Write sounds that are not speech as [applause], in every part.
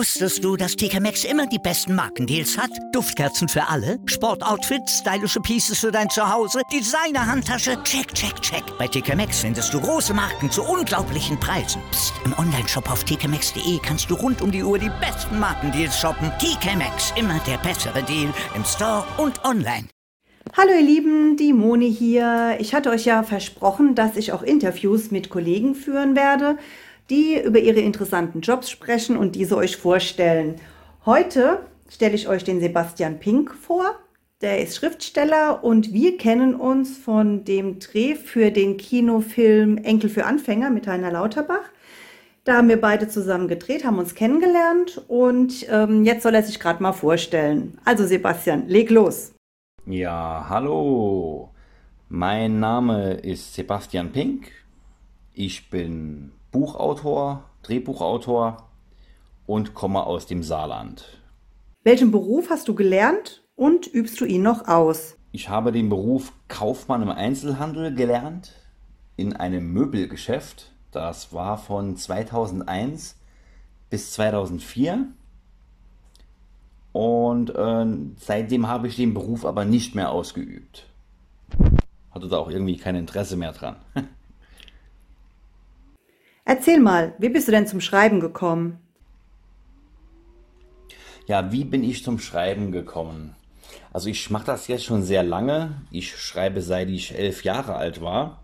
Wusstest du, dass TK Maxx immer die besten Markendeals hat? Duftkerzen für alle, Sportoutfits, stylische Pieces für dein Zuhause, Designer-Handtasche, check, check, check. Bei TK Maxx findest du große Marken zu unglaublichen Preisen. Psst. im Onlineshop auf tkmaxx.de kannst du rund um die Uhr die besten Markendeals shoppen. TK Maxx, immer der bessere Deal im Store und online. Hallo ihr Lieben, die Moni hier. Ich hatte euch ja versprochen, dass ich auch Interviews mit Kollegen führen werde die über ihre interessanten Jobs sprechen und diese euch vorstellen. Heute stelle ich euch den Sebastian Pink vor. Der ist Schriftsteller und wir kennen uns von dem Dreh für den Kinofilm Enkel für Anfänger mit Heiner Lauterbach. Da haben wir beide zusammen gedreht, haben uns kennengelernt und ähm, jetzt soll er sich gerade mal vorstellen. Also Sebastian, leg los. Ja, hallo. Mein Name ist Sebastian Pink. Ich bin Buchautor, Drehbuchautor und komme aus dem Saarland. Welchen Beruf hast du gelernt und übst du ihn noch aus? Ich habe den Beruf Kaufmann im Einzelhandel gelernt in einem Möbelgeschäft. Das war von 2001 bis 2004. Und äh, seitdem habe ich den Beruf aber nicht mehr ausgeübt. Hatte da auch irgendwie kein Interesse mehr dran. [laughs] Erzähl mal, wie bist du denn zum Schreiben gekommen? Ja, wie bin ich zum Schreiben gekommen? Also ich mache das jetzt schon sehr lange. Ich schreibe seit ich elf Jahre alt war.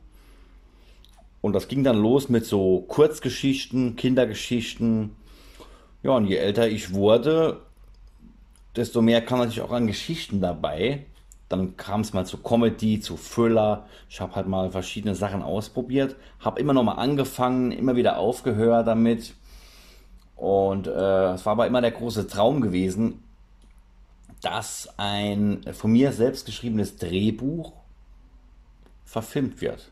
Und das ging dann los mit so Kurzgeschichten, Kindergeschichten. Ja, und je älter ich wurde, desto mehr kam natürlich auch an Geschichten dabei. Dann kam es mal zu Comedy, zu Thriller. Ich habe halt mal verschiedene Sachen ausprobiert. Habe immer noch mal angefangen, immer wieder aufgehört damit. Und äh, es war aber immer der große Traum gewesen, dass ein von mir selbst geschriebenes Drehbuch verfilmt wird.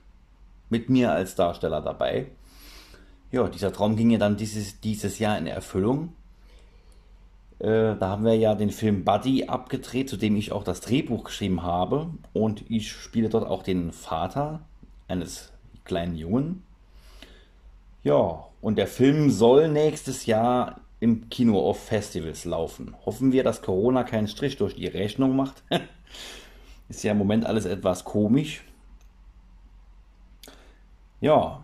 Mit mir als Darsteller dabei. Ja, dieser Traum ging ja dann dieses, dieses Jahr in Erfüllung. Äh, da haben wir ja den Film Buddy abgedreht, zu dem ich auch das Drehbuch geschrieben habe. Und ich spiele dort auch den Vater eines kleinen Jungen. Ja, und der Film soll nächstes Jahr im Kino auf Festivals laufen. Hoffen wir, dass Corona keinen Strich durch die Rechnung macht. [laughs] Ist ja im Moment alles etwas komisch. Ja.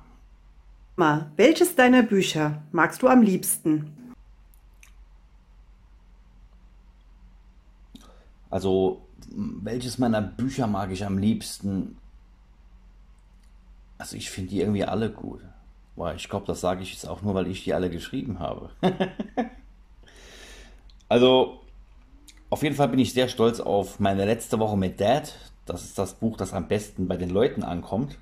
Welches deiner Bücher magst du am liebsten? Also, welches meiner Bücher mag ich am liebsten? Also, ich finde die irgendwie alle gut. Boah, ich glaube, das sage ich jetzt auch nur, weil ich die alle geschrieben habe. [laughs] also, auf jeden Fall bin ich sehr stolz auf meine letzte Woche mit Dad. Das ist das Buch, das am besten bei den Leuten ankommt.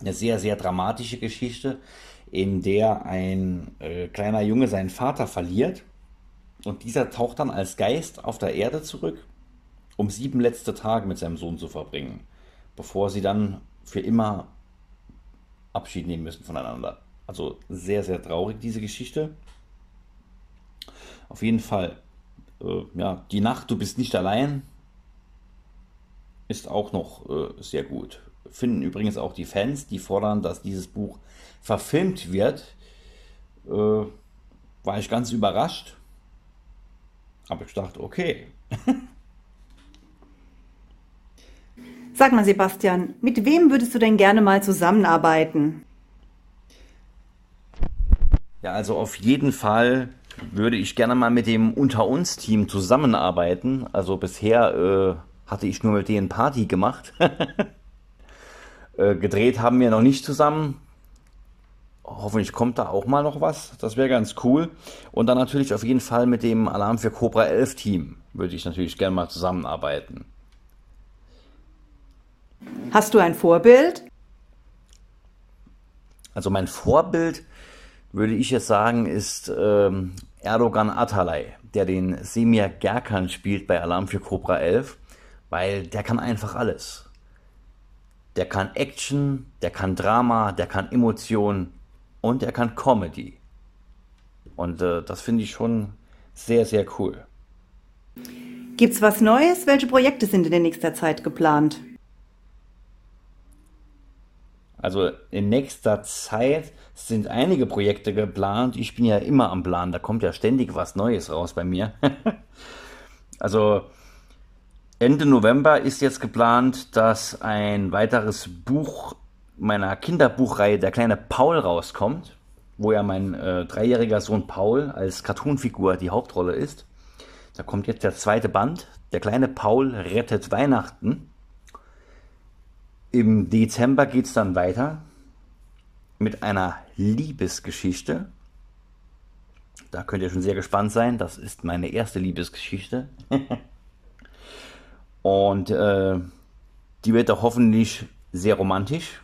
Eine sehr, sehr dramatische Geschichte, in der ein äh, kleiner Junge seinen Vater verliert und dieser taucht dann als Geist auf der Erde zurück, um sieben letzte Tage mit seinem Sohn zu verbringen, bevor sie dann für immer Abschied nehmen müssen voneinander. Also sehr, sehr traurig, diese Geschichte. Auf jeden Fall, äh, ja, die Nacht, du bist nicht allein, ist auch noch äh, sehr gut. Finden übrigens auch die Fans, die fordern, dass dieses Buch verfilmt wird. Äh, war ich ganz überrascht. Aber ich dachte, okay. Sag mal, Sebastian, mit wem würdest du denn gerne mal zusammenarbeiten? Ja, also auf jeden Fall würde ich gerne mal mit dem Unter uns Team zusammenarbeiten. Also bisher äh, hatte ich nur mit denen Party gemacht. [laughs] äh, gedreht haben wir noch nicht zusammen. Hoffentlich kommt da auch mal noch was. Das wäre ganz cool. Und dann natürlich auf jeden Fall mit dem Alarm für Cobra 11 Team würde ich natürlich gerne mal zusammenarbeiten. Hast du ein Vorbild? Also mein Vorbild würde ich jetzt sagen ist ähm, Erdogan Atalay, der den Semir Gerkan spielt bei Alarm für Cobra 11, weil der kann einfach alles. Der kann Action, der kann Drama, der kann Emotionen und er kann Comedy. Und äh, das finde ich schon sehr, sehr cool. Gibt's was Neues? Welche Projekte sind in der nächster Zeit geplant? Also in nächster Zeit sind einige Projekte geplant. Ich bin ja immer am Plan, da kommt ja ständig was Neues raus bei mir. [laughs] also Ende November ist jetzt geplant, dass ein weiteres Buch meiner Kinderbuchreihe Der kleine Paul rauskommt, wo ja mein äh, dreijähriger Sohn Paul als Cartoonfigur die Hauptrolle ist. Da kommt jetzt der zweite Band. Der kleine Paul rettet Weihnachten. Im Dezember geht es dann weiter mit einer Liebesgeschichte. Da könnt ihr schon sehr gespannt sein. Das ist meine erste Liebesgeschichte. [laughs] Und äh, die wird auch hoffentlich sehr romantisch.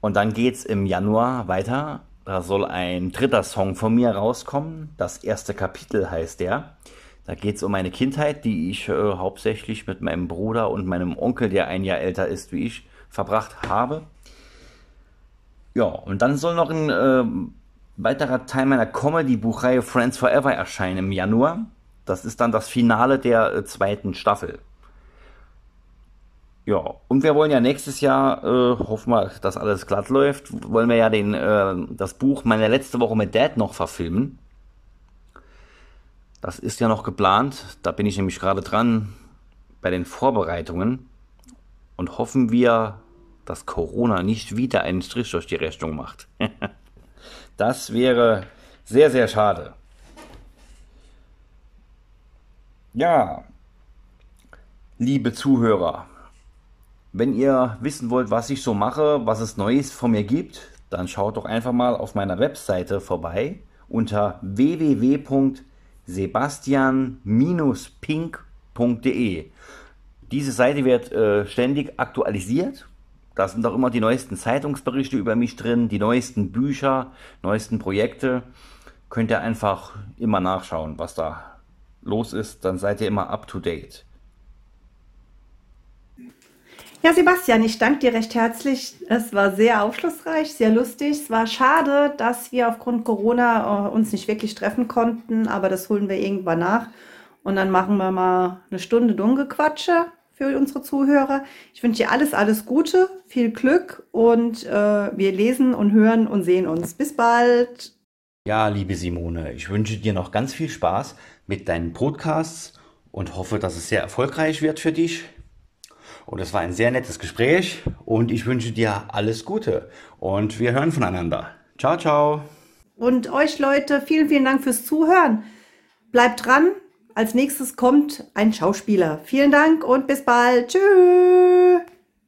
Und dann geht es im Januar weiter. Da soll ein dritter Song von mir rauskommen. Das erste Kapitel heißt der. Da geht es um meine Kindheit, die ich äh, hauptsächlich mit meinem Bruder und meinem Onkel, der ein Jahr älter ist wie ich, verbracht habe. Ja, und dann soll noch ein äh, weiterer Teil meiner Comedy-Buchreihe Friends Forever erscheinen im Januar. Das ist dann das Finale der äh, zweiten Staffel. Ja, und wir wollen ja nächstes Jahr, äh, hoffen wir, dass alles glatt läuft, wollen wir ja den, äh, das Buch Meine letzte Woche mit Dad noch verfilmen. Das ist ja noch geplant. Da bin ich nämlich gerade dran bei den Vorbereitungen. Und hoffen wir, dass Corona nicht wieder einen Strich durch die Rechnung macht. [laughs] das wäre sehr, sehr schade. Ja, liebe Zuhörer, wenn ihr wissen wollt, was ich so mache, was es Neues von mir gibt, dann schaut doch einfach mal auf meiner Webseite vorbei unter www.sebastian-pink.de. Diese Seite wird äh, ständig aktualisiert. Da sind auch immer die neuesten Zeitungsberichte über mich drin, die neuesten Bücher, neuesten Projekte. Könnt ihr einfach immer nachschauen, was da los ist, dann seid ihr immer up to date. Ja, Sebastian, ich danke dir recht herzlich. Es war sehr aufschlussreich, sehr lustig. Es war schade, dass wir aufgrund Corona äh, uns nicht wirklich treffen konnten, aber das holen wir irgendwann nach. Und dann machen wir mal eine Stunde Dungequatsche für unsere Zuhörer. Ich wünsche dir alles, alles Gute, viel Glück und äh, wir lesen und hören und sehen uns. Bis bald. Ja, liebe Simone, ich wünsche dir noch ganz viel Spaß mit deinen Podcasts und hoffe, dass es sehr erfolgreich wird für dich. Und es war ein sehr nettes Gespräch und ich wünsche dir alles Gute und wir hören voneinander. Ciao, ciao. Und euch Leute, vielen, vielen Dank fürs Zuhören. Bleibt dran. Als nächstes kommt ein Schauspieler. Vielen Dank und bis bald. Tschüss.